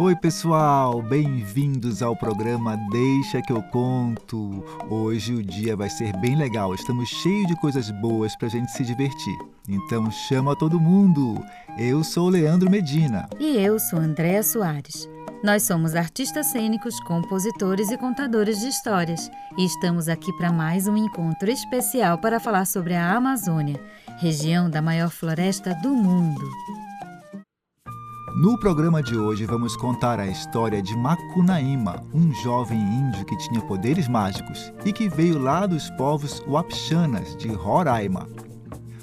Oi, pessoal, bem-vindos ao programa Deixa que eu conto. Hoje o dia vai ser bem legal, estamos cheios de coisas boas pra gente se divertir. Então chama todo mundo. Eu sou Leandro Medina. E eu sou Andréa Soares. Nós somos artistas cênicos, compositores e contadores de histórias e estamos aqui para mais um encontro especial para falar sobre a Amazônia, região da maior floresta do mundo. No programa de hoje vamos contar a história de Macunaíma, um jovem índio que tinha poderes mágicos e que veio lá dos povos Wapixanas de Roraima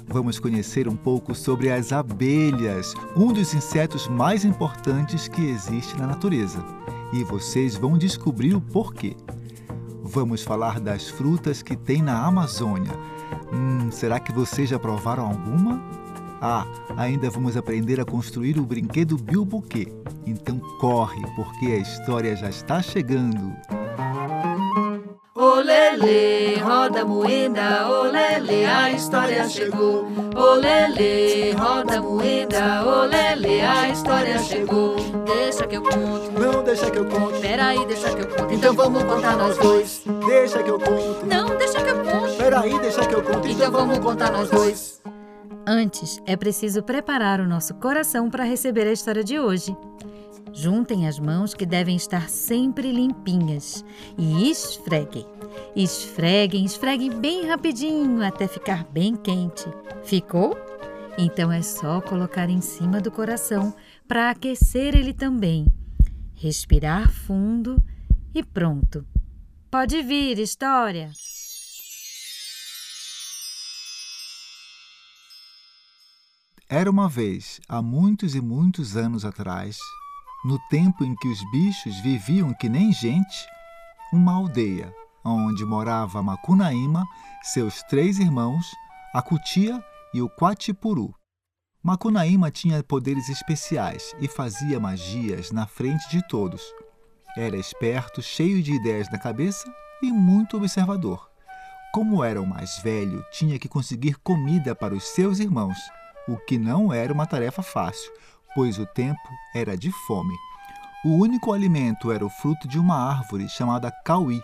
vamos conhecer um pouco sobre as abelhas, um dos insetos mais importantes que existe na natureza. E vocês vão descobrir o porquê. Vamos falar das frutas que tem na Amazônia. Hum, será que vocês já provaram alguma? Ah, ainda vamos aprender a construir o brinquedo Bilbuquê. Então corre, porque a história já está chegando. Olele, roda moeda, olele, a história chegou. Olele, roda moeda, olele, a história chegou. Deixa que eu conto. Não deixa que eu conto. Peraí, deixa que eu conto. Então vamos contar nós dois. Deixa que eu conto. Não, deixa que eu conto. Peraí, deixa que eu conto. Então vamos contar nós dois. Antes, é preciso preparar o nosso coração para receber a história de hoje. Juntem as mãos que devem estar sempre limpinhas e esfreguem. Esfreguem, esfreguem bem rapidinho até ficar bem quente. Ficou? Então é só colocar em cima do coração para aquecer ele também. Respirar fundo e pronto. Pode vir, história! Era uma vez, há muitos e muitos anos atrás, no tempo em que os bichos viviam que nem gente, uma aldeia onde morava Macunaíma, seus três irmãos, a Cutia e o Quatipuru. Macunaíma tinha poderes especiais e fazia magias na frente de todos. Era esperto, cheio de ideias na cabeça e muito observador. Como era o mais velho, tinha que conseguir comida para os seus irmãos, o que não era uma tarefa fácil, pois o tempo era de fome. O único alimento era o fruto de uma árvore chamada cauí,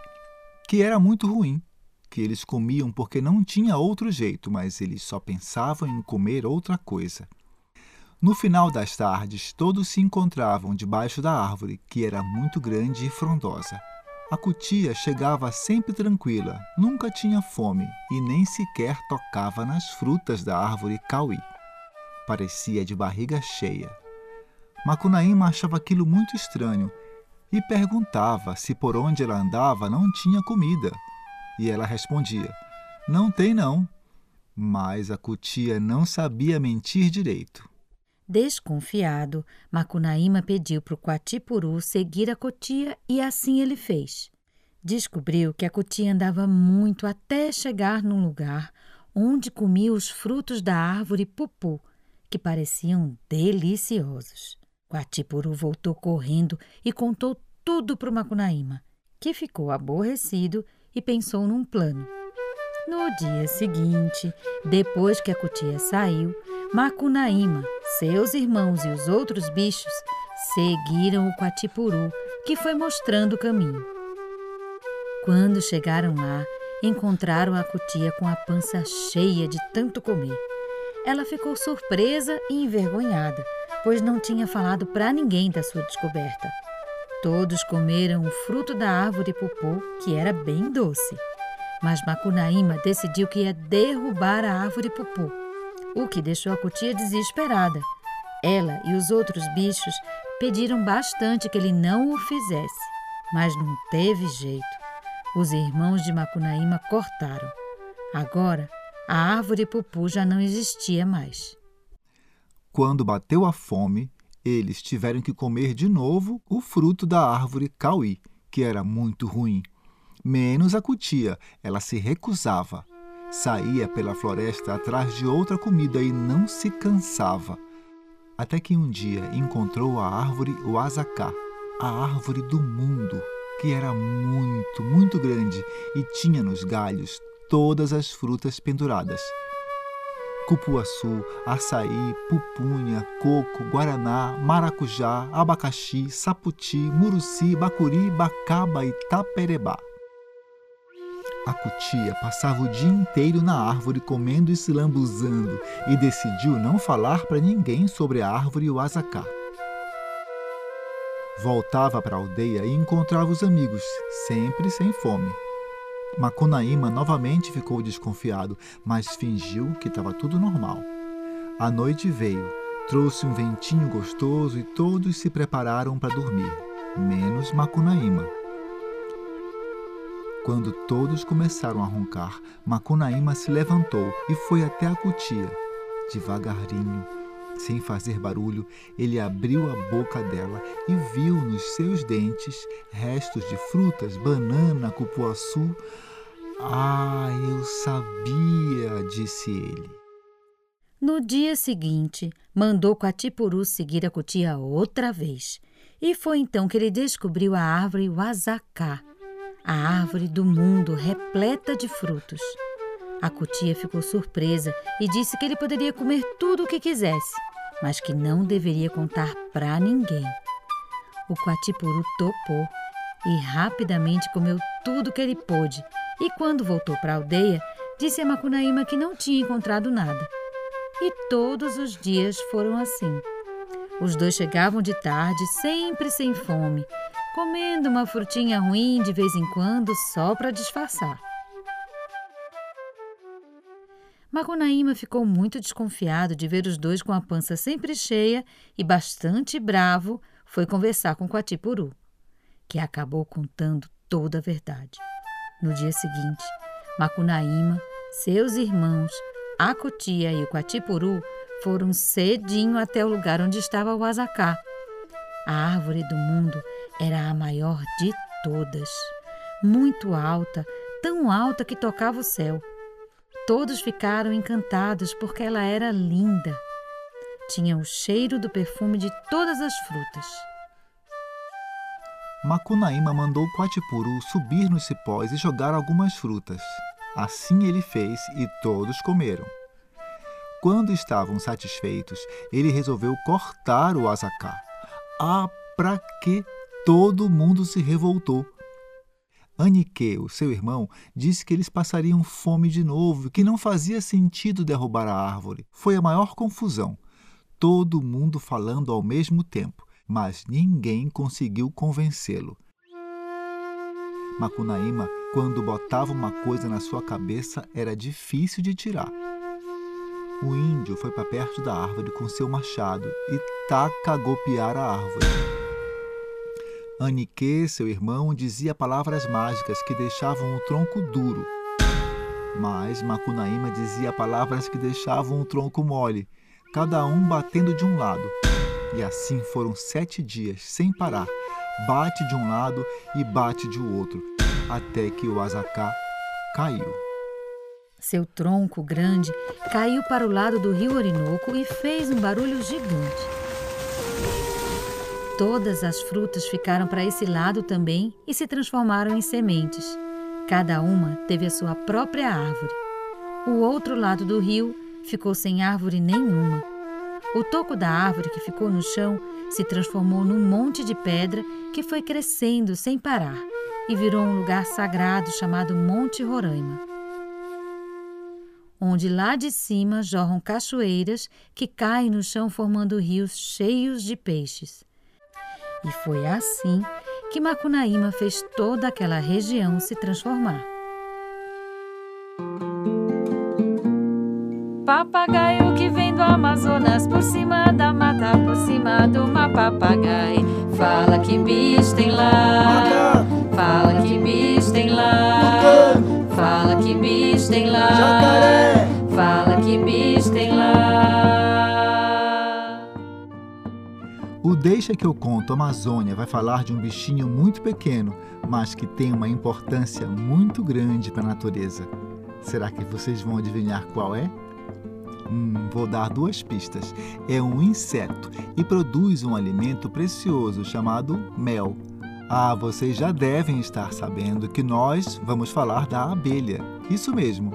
que era muito ruim, que eles comiam porque não tinha outro jeito, mas eles só pensavam em comer outra coisa. No final das tardes, todos se encontravam debaixo da árvore, que era muito grande e frondosa. A cutia chegava sempre tranquila, nunca tinha fome e nem sequer tocava nas frutas da árvore cauí. Parecia de barriga cheia. Macunaíma achava aquilo muito estranho e perguntava se por onde ela andava não tinha comida. E ela respondia: Não tem, não. Mas a cutia não sabia mentir direito. Desconfiado, Macunaíma pediu para o Quatipuru seguir a cutia e assim ele fez. Descobriu que a cutia andava muito até chegar num lugar onde comia os frutos da árvore pupu, que pareciam deliciosos. Quatipuru voltou correndo e contou tudo para o Macunaíma, que ficou aborrecido e pensou num plano. No dia seguinte, depois que a cutia saiu, Macunaíma, seus irmãos e os outros bichos seguiram o Quatipuru, que foi mostrando o caminho. Quando chegaram lá, encontraram a cutia com a pança cheia de tanto comer. Ela ficou surpresa e envergonhada pois não tinha falado para ninguém da sua descoberta. Todos comeram o fruto da árvore pupô, que era bem doce. Mas Macunaíma decidiu que ia derrubar a árvore pupô, o que deixou a cutia desesperada. Ela e os outros bichos pediram bastante que ele não o fizesse, mas não teve jeito. Os irmãos de Macunaíma cortaram. Agora, a árvore pupu já não existia mais. Quando bateu a fome, eles tiveram que comer de novo o fruto da árvore cauí, que era muito ruim. Menos a cutia, ela se recusava. Saía pela floresta atrás de outra comida e não se cansava. Até que um dia encontrou a árvore Oazacá, a árvore do mundo, que era muito, muito grande e tinha nos galhos todas as frutas penduradas. Cupuaçu, açaí, pupunha, coco, guaraná, maracujá, abacaxi, saputi, muruci, bacuri, bacaba e taperebá. A cutia passava o dia inteiro na árvore comendo e se lambuzando e decidiu não falar para ninguém sobre a árvore e o azacá. Voltava para a aldeia e encontrava os amigos, sempre sem fome. Macunaíma novamente ficou desconfiado, mas fingiu que estava tudo normal. A noite veio, trouxe um ventinho gostoso e todos se prepararam para dormir, menos Macunaíma. Quando todos começaram a roncar, Macunaíma se levantou e foi até a cutia. Devagarinho, sem fazer barulho, ele abriu a boca dela e viu nos seus dentes restos de frutas, banana, cupuaçu. Ah, eu sabia, disse ele. No dia seguinte, mandou Quatipuru seguir a cutia outra vez. E foi então que ele descobriu a árvore Wazaká, a árvore do mundo repleta de frutos. A cutia ficou surpresa e disse que ele poderia comer tudo o que quisesse, mas que não deveria contar para ninguém. O Quatipuru topou e rapidamente comeu tudo que ele pôde. E quando voltou para a aldeia, disse a Macunaíma que não tinha encontrado nada. E todos os dias foram assim. Os dois chegavam de tarde, sempre sem fome, comendo uma frutinha ruim de vez em quando só para disfarçar. Macunaíma ficou muito desconfiado de ver os dois com a pança sempre cheia e bastante bravo, foi conversar com Quatipuru, que acabou contando toda a verdade. No dia seguinte, Macunaíma, seus irmãos, a Cutia e o Quatipuru foram cedinho até o lugar onde estava o Azacá. A árvore do mundo era a maior de todas, muito alta, tão alta que tocava o céu. Todos ficaram encantados porque ela era linda. Tinha o cheiro do perfume de todas as frutas. Macunaíma mandou Quatipuru subir nos cipós e jogar algumas frutas. Assim ele fez e todos comeram. Quando estavam satisfeitos, ele resolveu cortar o azacá. Ah, pra que todo mundo se revoltou? Anique, o seu irmão, disse que eles passariam fome de novo que não fazia sentido derrubar a árvore. Foi a maior confusão. Todo mundo falando ao mesmo tempo, mas ninguém conseguiu convencê-lo. Macunaíma, quando botava uma coisa na sua cabeça, era difícil de tirar. O índio foi para perto da árvore com seu machado e taca golpear a árvore. Anique, seu irmão, dizia palavras mágicas que deixavam o tronco duro. Mas Macunaíma dizia palavras que deixavam o tronco mole, cada um batendo de um lado. E assim foram sete dias, sem parar. Bate de um lado e bate de outro, até que o azacá caiu. Seu tronco grande caiu para o lado do rio Orinoco e fez um barulho gigante. Todas as frutas ficaram para esse lado também e se transformaram em sementes. Cada uma teve a sua própria árvore. O outro lado do rio ficou sem árvore nenhuma. O toco da árvore que ficou no chão se transformou num monte de pedra que foi crescendo sem parar e virou um lugar sagrado chamado Monte Roraima. Onde lá de cima jorram cachoeiras que caem no chão formando rios cheios de peixes. E foi assim que Macunaíma fez toda aquela região se transformar. Papagaio que vem do Amazonas por cima da mata, por cima do papagaio. Fala que bicho tem lá, fala que bicho tem lá, fala que bicho tem lá, fala que bicho tem lá. O Deixa que eu conto Amazônia vai falar de um bichinho muito pequeno, mas que tem uma importância muito grande para a natureza. Será que vocês vão adivinhar qual é? Hum, vou dar duas pistas. É um inseto e produz um alimento precioso chamado mel. Ah, vocês já devem estar sabendo que nós vamos falar da abelha. Isso mesmo.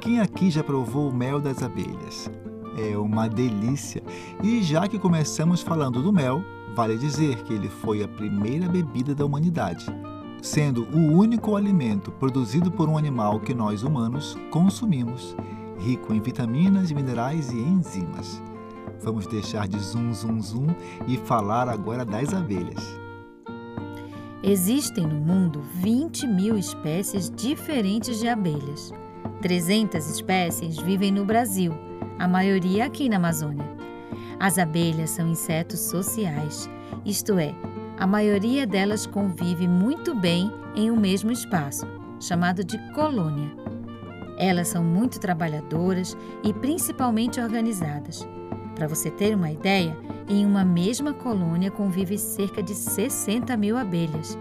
Quem aqui já provou o mel das abelhas? É uma delícia. E já que começamos falando do mel, vale dizer que ele foi a primeira bebida da humanidade, sendo o único alimento produzido por um animal que nós humanos consumimos, rico em vitaminas, minerais e enzimas. Vamos deixar de zum zum zum e falar agora das abelhas. Existem no mundo 20 mil espécies diferentes de abelhas. 300 espécies vivem no Brasil, a maioria aqui na Amazônia. As abelhas são insetos sociais, isto é, a maioria delas convive muito bem em um mesmo espaço, chamado de colônia. Elas são muito trabalhadoras e principalmente organizadas. Para você ter uma ideia, em uma mesma colônia convive cerca de 60 mil abelhas.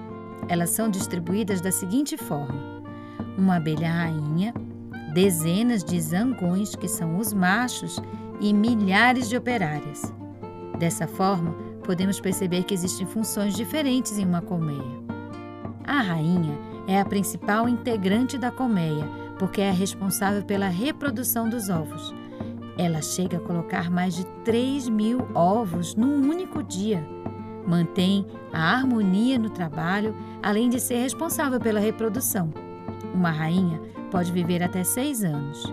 Elas são distribuídas da seguinte forma: uma abelha rainha, dezenas de zangões, que são os machos, e milhares de operárias. Dessa forma, podemos perceber que existem funções diferentes em uma colmeia. A rainha é a principal integrante da colmeia, porque é responsável pela reprodução dos ovos. Ela chega a colocar mais de 3 mil ovos num único dia. Mantém a harmonia no trabalho, além de ser responsável pela reprodução. Uma rainha pode viver até seis anos.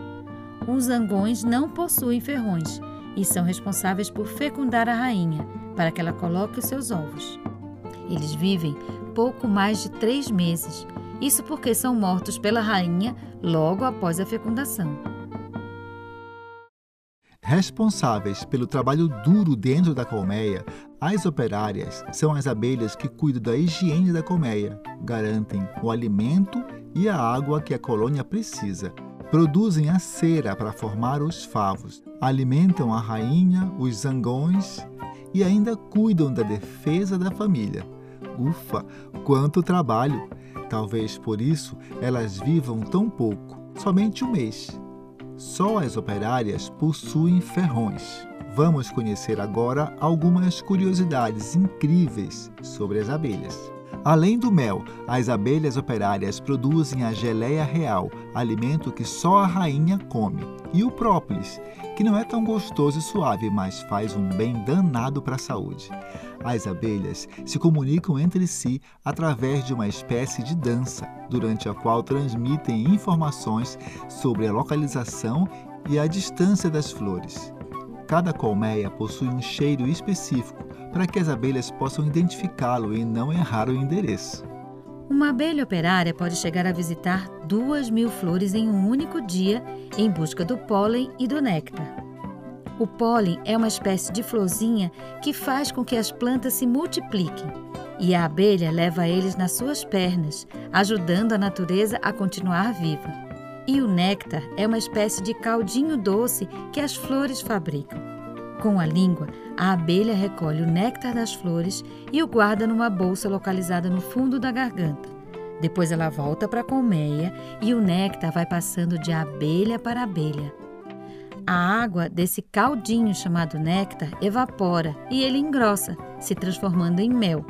Os zangões não possuem ferrões e são responsáveis por fecundar a rainha para que ela coloque os seus ovos. Eles vivem pouco mais de três meses, isso porque são mortos pela rainha logo após a fecundação. Responsáveis pelo trabalho duro dentro da colmeia, as operárias são as abelhas que cuidam da higiene da colmeia, garantem o alimento e a água que a colônia precisa Produzem a cera para formar os favos, alimentam a rainha, os zangões e ainda cuidam da defesa da família. Ufa, quanto trabalho! Talvez por isso elas vivam tão pouco, somente um mês. Só as operárias possuem ferrões. Vamos conhecer agora algumas curiosidades incríveis sobre as abelhas. Além do mel, as abelhas operárias produzem a geleia real, alimento que só a rainha come, e o própolis, que não é tão gostoso e suave, mas faz um bem danado para a saúde. As abelhas se comunicam entre si através de uma espécie de dança, durante a qual transmitem informações sobre a localização e a distância das flores. Cada colmeia possui um cheiro específico para que as abelhas possam identificá-lo e não errar o endereço. Uma abelha operária pode chegar a visitar duas mil flores em um único dia em busca do pólen e do néctar. O pólen é uma espécie de florzinha que faz com que as plantas se multipliquem e a abelha leva eles nas suas pernas, ajudando a natureza a continuar viva. E o néctar é uma espécie de caldinho doce que as flores fabricam. Com a língua, a abelha recolhe o néctar das flores e o guarda numa bolsa localizada no fundo da garganta. Depois ela volta para a colmeia e o néctar vai passando de abelha para abelha. A água desse caldinho chamado néctar evapora e ele engrossa, se transformando em mel.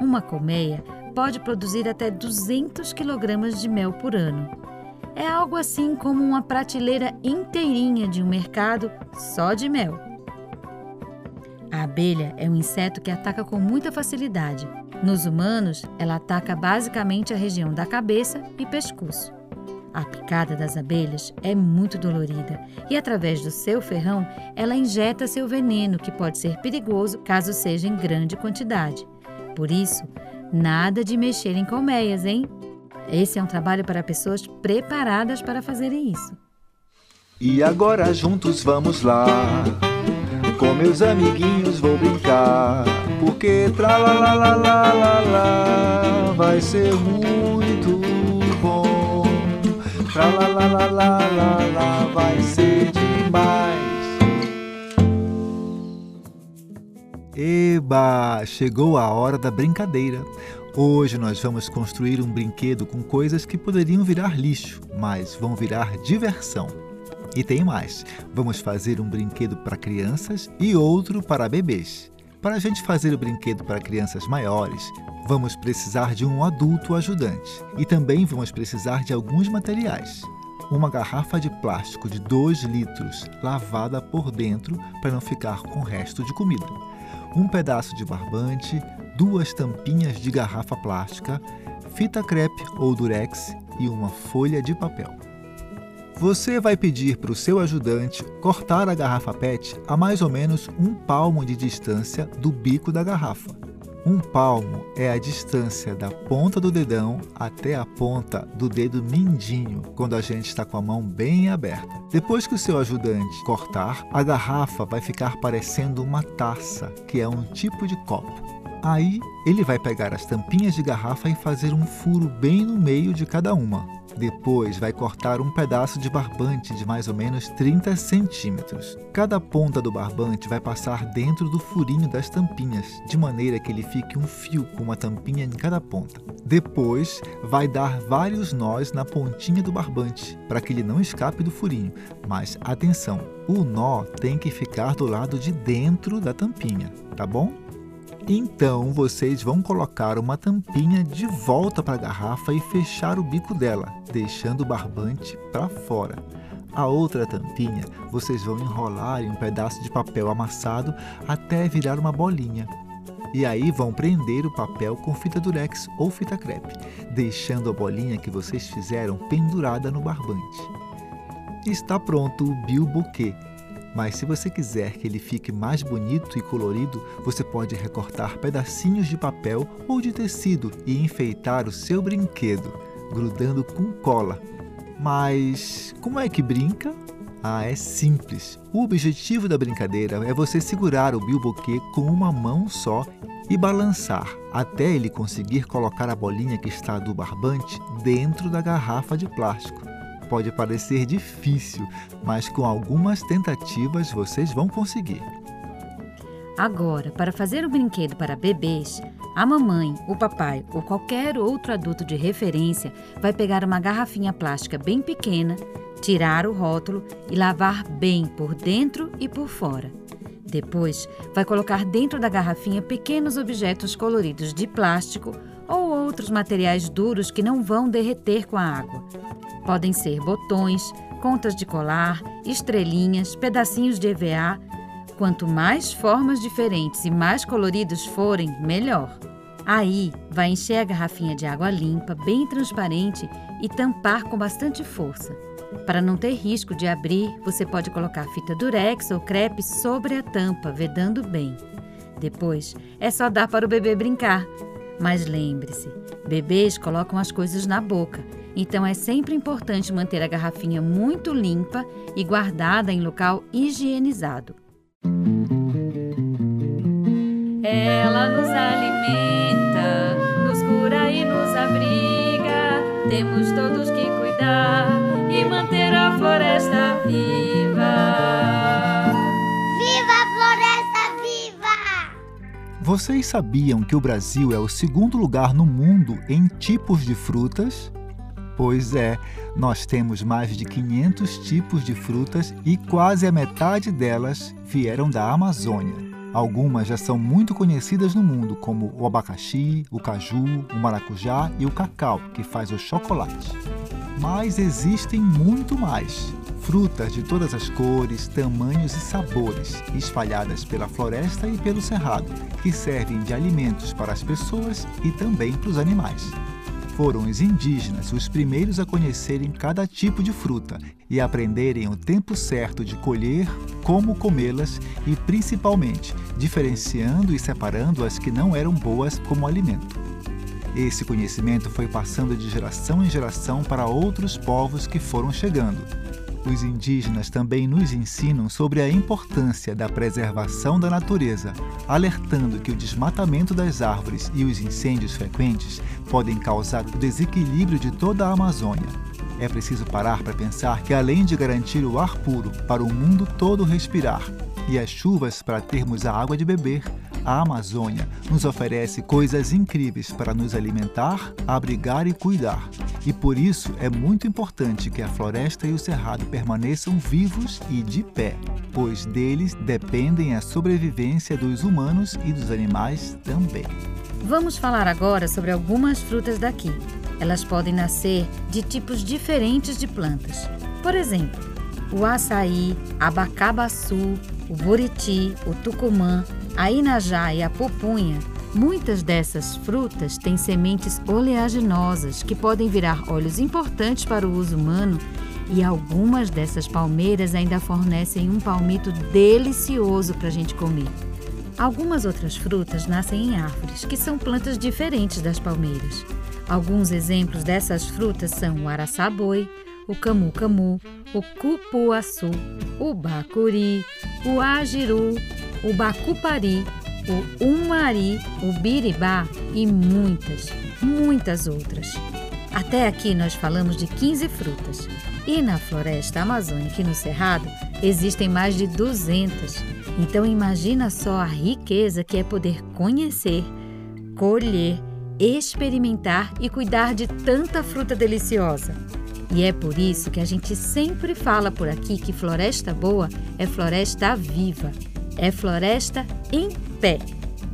Uma colmeia pode produzir até 200 kg de mel por ano. É algo assim como uma prateleira inteirinha de um mercado só de mel. A abelha é um inseto que ataca com muita facilidade. Nos humanos, ela ataca basicamente a região da cabeça e pescoço. A picada das abelhas é muito dolorida e, através do seu ferrão, ela injeta seu veneno, que pode ser perigoso caso seja em grande quantidade. Por isso, nada de mexer em colmeias, hein? Esse é um trabalho para pessoas preparadas para fazerem isso. E agora juntos vamos lá com meus amiguinhos vou brincar, porque tra la la la la la la vai ser muito bom. Tra la la la la la la vai ser demais. Eba, chegou a hora da brincadeira. Hoje nós vamos construir um brinquedo com coisas que poderiam virar lixo, mas vão virar diversão. E tem mais: vamos fazer um brinquedo para crianças e outro para bebês. Para a gente fazer o brinquedo para crianças maiores, vamos precisar de um adulto ajudante e também vamos precisar de alguns materiais. Uma garrafa de plástico de 2 litros lavada por dentro para não ficar com resto de comida. Um pedaço de barbante, duas tampinhas de garrafa plástica, fita crepe ou durex e uma folha de papel. Você vai pedir para o seu ajudante cortar a garrafa PET a mais ou menos um palmo de distância do bico da garrafa. Um palmo é a distância da ponta do dedão até a ponta do dedo mindinho, quando a gente está com a mão bem aberta. Depois que o seu ajudante cortar, a garrafa vai ficar parecendo uma taça, que é um tipo de copo. Aí ele vai pegar as tampinhas de garrafa e fazer um furo bem no meio de cada uma. Depois vai cortar um pedaço de barbante de mais ou menos 30 centímetros. Cada ponta do barbante vai passar dentro do furinho das tampinhas, de maneira que ele fique um fio com uma tampinha em cada ponta. Depois vai dar vários nós na pontinha do barbante, para que ele não escape do furinho. Mas atenção, o nó tem que ficar do lado de dentro da tampinha, tá bom? Então vocês vão colocar uma tampinha de volta para a garrafa e fechar o bico dela, deixando o barbante para fora. A outra tampinha vocês vão enrolar em um pedaço de papel amassado até virar uma bolinha. E aí vão prender o papel com fita durex ou fita crepe, deixando a bolinha que vocês fizeram pendurada no barbante. Está pronto o bilboquê mas se você quiser que ele fique mais bonito e colorido, você pode recortar pedacinhos de papel ou de tecido e enfeitar o seu brinquedo, grudando com cola. Mas como é que brinca? Ah, é simples. O objetivo da brincadeira é você segurar o bilboquê com uma mão só e balançar até ele conseguir colocar a bolinha que está do barbante dentro da garrafa de plástico pode parecer difícil, mas com algumas tentativas vocês vão conseguir. Agora, para fazer o brinquedo para bebês, a mamãe, o papai ou qualquer outro adulto de referência vai pegar uma garrafinha plástica bem pequena, tirar o rótulo e lavar bem por dentro e por fora. Depois, vai colocar dentro da garrafinha pequenos objetos coloridos de plástico ou outros materiais duros que não vão derreter com a água. Podem ser botões, contas de colar, estrelinhas, pedacinhos de EVA. Quanto mais formas diferentes e mais coloridos forem, melhor. Aí, vai encher a garrafinha de água limpa, bem transparente e tampar com bastante força. Para não ter risco de abrir, você pode colocar fita durex ou crepe sobre a tampa, vedando bem. Depois, é só dar para o bebê brincar. Mas lembre-se, bebês colocam as coisas na boca então é sempre importante manter a garrafinha muito limpa e guardada em local higienizado. Ela nos alimenta, nos cura e nos abriga. Temos todos que cuidar e manter a floresta viva. Vocês sabiam que o Brasil é o segundo lugar no mundo em tipos de frutas? Pois é, nós temos mais de 500 tipos de frutas e quase a metade delas vieram da Amazônia. Algumas já são muito conhecidas no mundo, como o abacaxi, o caju, o maracujá e o cacau, que faz o chocolate. Mas existem muito mais. Frutas de todas as cores, tamanhos e sabores, espalhadas pela floresta e pelo cerrado, que servem de alimentos para as pessoas e também para os animais. Foram os indígenas os primeiros a conhecerem cada tipo de fruta e aprenderem o tempo certo de colher, como comê-las e, principalmente, diferenciando e separando as que não eram boas como alimento. Esse conhecimento foi passando de geração em geração para outros povos que foram chegando, os indígenas também nos ensinam sobre a importância da preservação da natureza, alertando que o desmatamento das árvores e os incêndios frequentes podem causar o desequilíbrio de toda a Amazônia. É preciso parar para pensar que, além de garantir o ar puro para o mundo todo respirar e as chuvas para termos a água de beber, a Amazônia nos oferece coisas incríveis para nos alimentar, abrigar e cuidar. E por isso é muito importante que a floresta e o cerrado permaneçam vivos e de pé, pois deles dependem a sobrevivência dos humanos e dos animais também. Vamos falar agora sobre algumas frutas daqui. Elas podem nascer de tipos diferentes de plantas. Por exemplo, o açaí, abacabaçu, o buriti, o tucumã, a inajá e a pupunha. Muitas dessas frutas têm sementes oleaginosas que podem virar óleos importantes para o uso humano e algumas dessas palmeiras ainda fornecem um palmito delicioso para a gente comer. Algumas outras frutas nascem em árvores, que são plantas diferentes das palmeiras. Alguns exemplos dessas frutas são o araçaboi, o camu-camu, o cupuaçu, o bacuri, o agiru, o bacupari, o umari, o biribá e muitas, muitas outras. Até aqui nós falamos de 15 frutas. E na floresta amazônica e no cerrado existem mais de 200. Então imagina só a riqueza que é poder conhecer, colher, experimentar e cuidar de tanta fruta deliciosa. E é por isso que a gente sempre fala por aqui que floresta boa é floresta viva, é floresta em pé.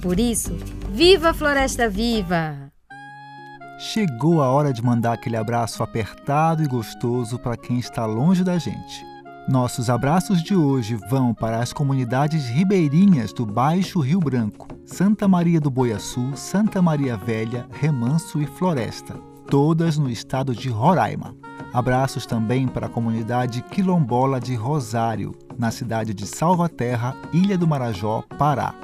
Por isso, viva a floresta viva! Chegou a hora de mandar aquele abraço apertado e gostoso para quem está longe da gente. Nossos abraços de hoje vão para as comunidades ribeirinhas do Baixo Rio Branco, Santa Maria do Boiaçu, Santa Maria Velha, Remanso e Floresta, todas no estado de Roraima. Abraços também para a comunidade quilombola de Rosário, na cidade de Salvaterra, Ilha do Marajó, Pará.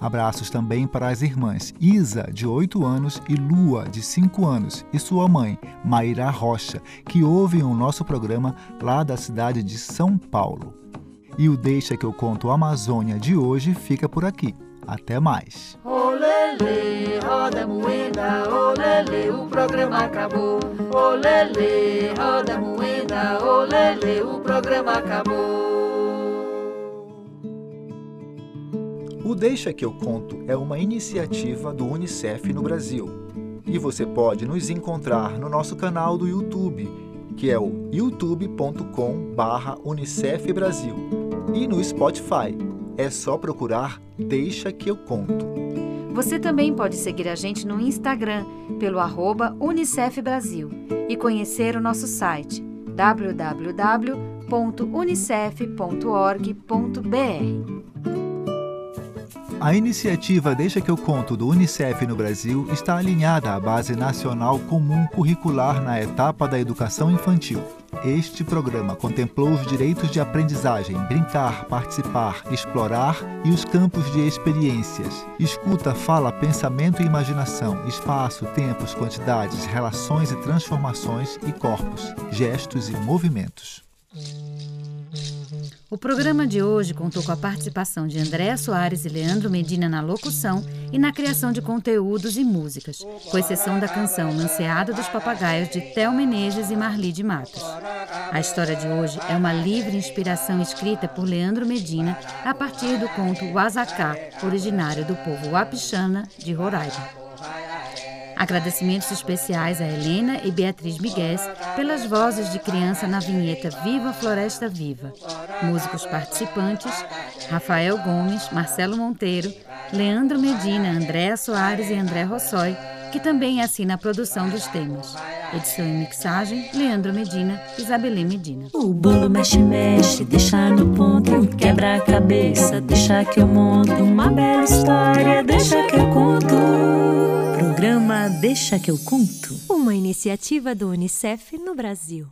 Abraços também para as irmãs Isa, de 8 anos, e Lua, de 5 anos, e sua mãe, Maíra Rocha, que ouvem o nosso programa lá da cidade de São Paulo. E o Deixa que eu conto Amazônia de hoje fica por aqui. Até mais. Olele, roda moeda, olele, o programa acabou. Olele, roda moeda, olele, o programa acabou. O Deixa que eu conto é uma iniciativa do UNICEF no Brasil. E você pode nos encontrar no nosso canal do YouTube, que é o youtube.com/unicef Brasil, e no Spotify. É só procurar Deixa que eu conto. Você também pode seguir a gente no Instagram pelo arroba Unicef Brasil e conhecer o nosso site www.unicef.org.br. A iniciativa Deixa que eu conto do Unicef no Brasil está alinhada à Base Nacional Comum Curricular na etapa da educação infantil. Este programa contemplou os direitos de aprendizagem, brincar, participar, explorar e os campos de experiências. Escuta, fala, pensamento e imaginação, espaço, tempos, quantidades, relações e transformações e corpos, gestos e movimentos. O programa de hoje contou com a participação de Andréa Soares e Leandro Medina na locução e na criação de conteúdos e músicas, com exceção da canção Lanceada dos Papagaios de Tel Menezes e Marli de Matos. A história de hoje é uma livre inspiração escrita por Leandro Medina a partir do conto Wazaká, originário do povo Wapixana de Roraima. Agradecimentos especiais a Helena e Beatriz Miguel pelas vozes de criança na vinheta Viva Floresta Viva. Músicos participantes: Rafael Gomes, Marcelo Monteiro, Leandro Medina, Andréa Soares e André Rossói, que também assina a produção dos temas. Edição e mixagem: Leandro Medina, Isabelê Medina. O bolo mexe, mexe, deixa no ponto, quebra a cabeça, deixa que eu monto uma bela história, deixa que eu conto. Programa Deixa que eu conto. Uma iniciativa do Unicef no Brasil.